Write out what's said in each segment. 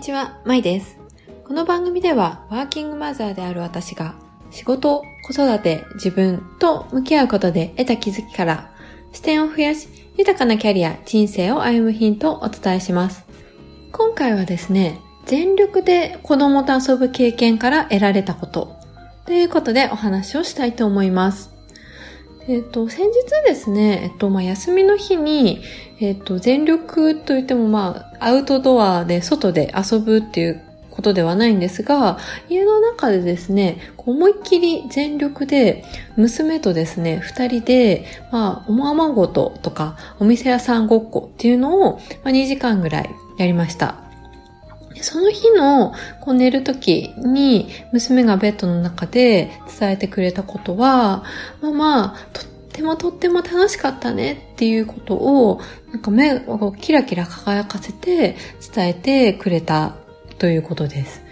にちは、まいです。この番組では、ワーキングマザーである私が、仕事、子育て、自分と向き合うことで得た気づきから、視点を増やし、豊かなキャリア、人生を歩むヒントをお伝えします。今回はですね、全力で子供と遊ぶ経験から得られたこと、ということでお話をしたいと思います。えっ、と、先日ですね、えっと、まあ、休みの日に、えっと、全力といっても、まあ、アウトドアで外で遊ぶっていうことではないんですが、家の中でですね、思いっきり全力で、娘とですね、二人で、まあ、おままごととか、お店屋さんごっこっていうのを、まあ、2時間ぐらいやりました。その日のこう寝る時に娘がベッドの中で伝えてくれたことは、ママ、とってもとっても楽しかったねっていうことを、なんか目をキラキラ輝かせて伝えてくれたということです。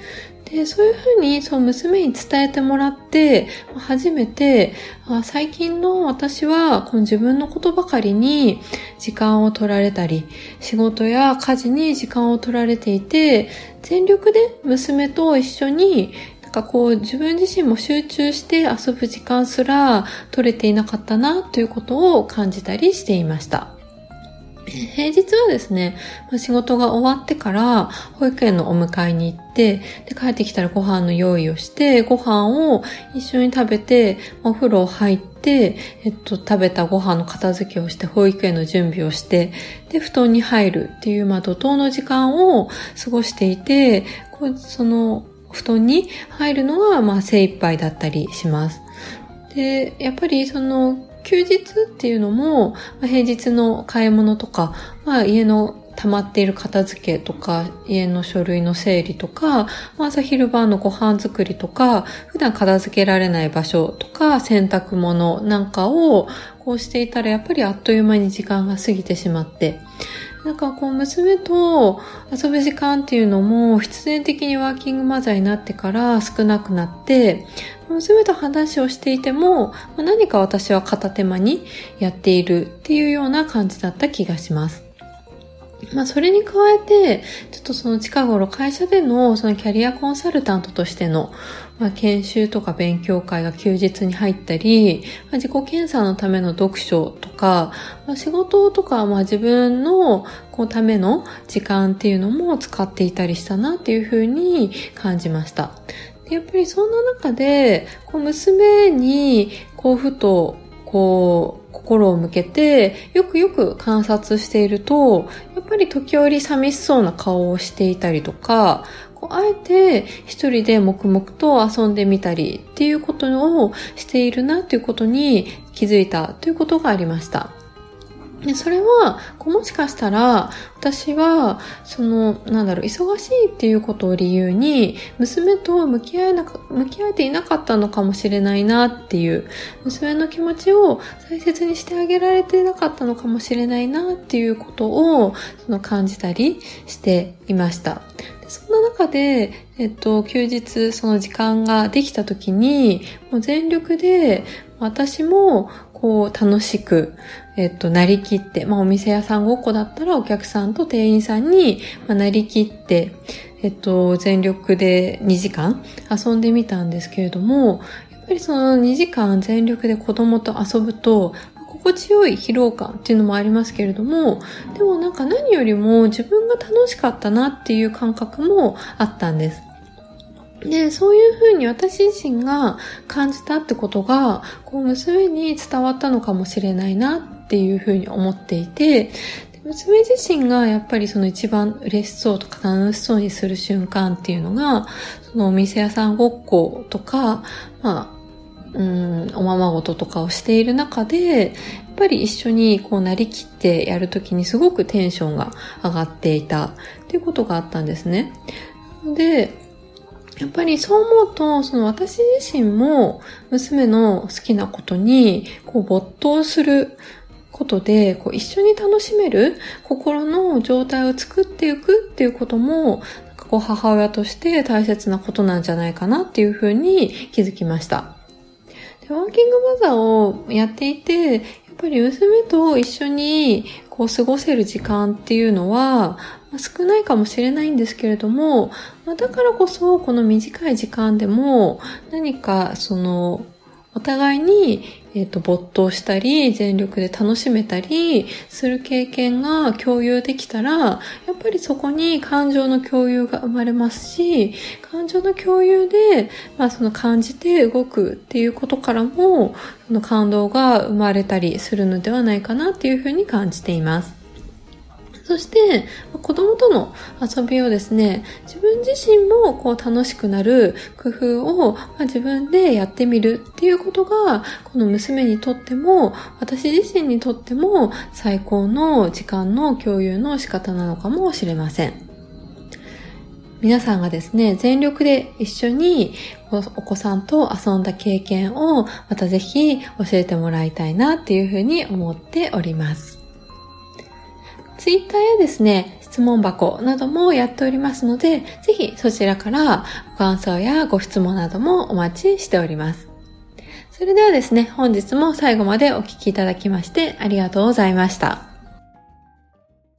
で、そういうふうに、そう、娘に伝えてもらって、初めて、あ最近の私は、この自分のことばかりに時間を取られたり、仕事や家事に時間を取られていて、全力で娘と一緒に、なんかこう、自分自身も集中して遊ぶ時間すら取れていなかったな、ということを感じたりしていました。平日はですね、仕事が終わってから保育園のお迎えに行って、で帰ってきたらご飯の用意をして、ご飯を一緒に食べて、お風呂入って、えっと、食べたご飯の片付けをして、保育園の準備をして、で、布団に入るっていう、まあ、怒涛の時間を過ごしていて、こうその、布団に入るのが、まあ、精一杯だったりします。で、やっぱりその、休日っていうのも、平日の買い物とか、まあ、家の溜まっている片付けとか、家の書類の整理とか、朝昼晩のご飯作りとか、普段片付けられない場所とか、洗濯物なんかをこうしていたら、やっぱりあっという間に時間が過ぎてしまって、なんかこう娘と遊ぶ時間っていうのも必然的にワーキングマザーになってから少なくなって、娘と話をしていても何か私は片手間にやっているっていうような感じだった気がします。まあそれに加えて、ちょっとその近頃会社でのそのキャリアコンサルタントとしての、まあ、研修とか勉強会が休日に入ったり、まあ、自己検査のための読書とか、まあ、仕事とかまあ自分のこうための時間っていうのも使っていたりしたなっていうふうに感じました。やっぱりそんな中で、こう娘にこうふとこう、心を向けて、よくよく観察していると、ぱり時折寂しそうな顔をしていたりとか、こうあえて一人で黙々と遊んでみたりっていうことをしているなっていうことに気づいたということがありました。でそれは、もしかしたら、私は、その、なんだろう、忙しいっていうことを理由に、娘と向き合えなか、向き合えていなかったのかもしれないなっていう、娘の気持ちを大切にしてあげられてなかったのかもしれないなっていうことを、その感じたりしていました。そんな中で、えっと、休日、その時間ができた時に、もう全力で、私も、こう、楽しく、えっと、なりきって、まあ、お店屋さんごっこだったらお客さんと店員さんに、まあ、なりきって、えっと、全力で2時間遊んでみたんですけれども、やっぱりその2時間全力で子供と遊ぶと、心地よい疲労感っていうのもありますけれども、でもなんか何よりも自分が楽しかったなっていう感覚もあったんです。で、そういうふうに私自身が感じたってことが、こう娘に伝わったのかもしれないなっていうふうに思っていて、娘自身がやっぱりその一番嬉しそうとか楽しそうにする瞬間っていうのが、そのお店屋さんごっことか、まあ、うん、おままごととかをしている中で、やっぱり一緒にこうなりきってやるときにすごくテンションが上がっていたっていうことがあったんですね。で、やっぱりそう思うと、その私自身も娘の好きなことにこう没頭することで、こう一緒に楽しめる心の状態を作っていくっていうことも、なんかこう母親として大切なことなんじゃないかなっていうふうに気づきました。でワーキングマザーをやっていて、やっぱり娘と一緒にこう過ごせる時間っていうのは、少ないかもしれないんですけれども、だからこそこの短い時間でも何かそのお互いに、えっ、ー、と、没頭したり、全力で楽しめたりする経験が共有できたら、やっぱりそこに感情の共有が生まれますし、感情の共有で、まあその感じて動くっていうことからも、その感動が生まれたりするのではないかなっていうふうに感じています。そして、子供との遊びをですね、自分自身もこう楽しくなる工夫を、自分でやってみるっていうことが、この娘にとっても、私自身にとっても最高の時間の共有の仕方なのかもしれません。皆さんがですね、全力で一緒にお子さんと遊んだ経験をまたぜひ教えてもらいたいなっていうふうに思っております。ツイッターやですね、質問箱などもやっておりますので、ぜひそちらからご感想やご質問などもお待ちしております。それではですね、本日も最後までお聴きいただきましてありがとうございました。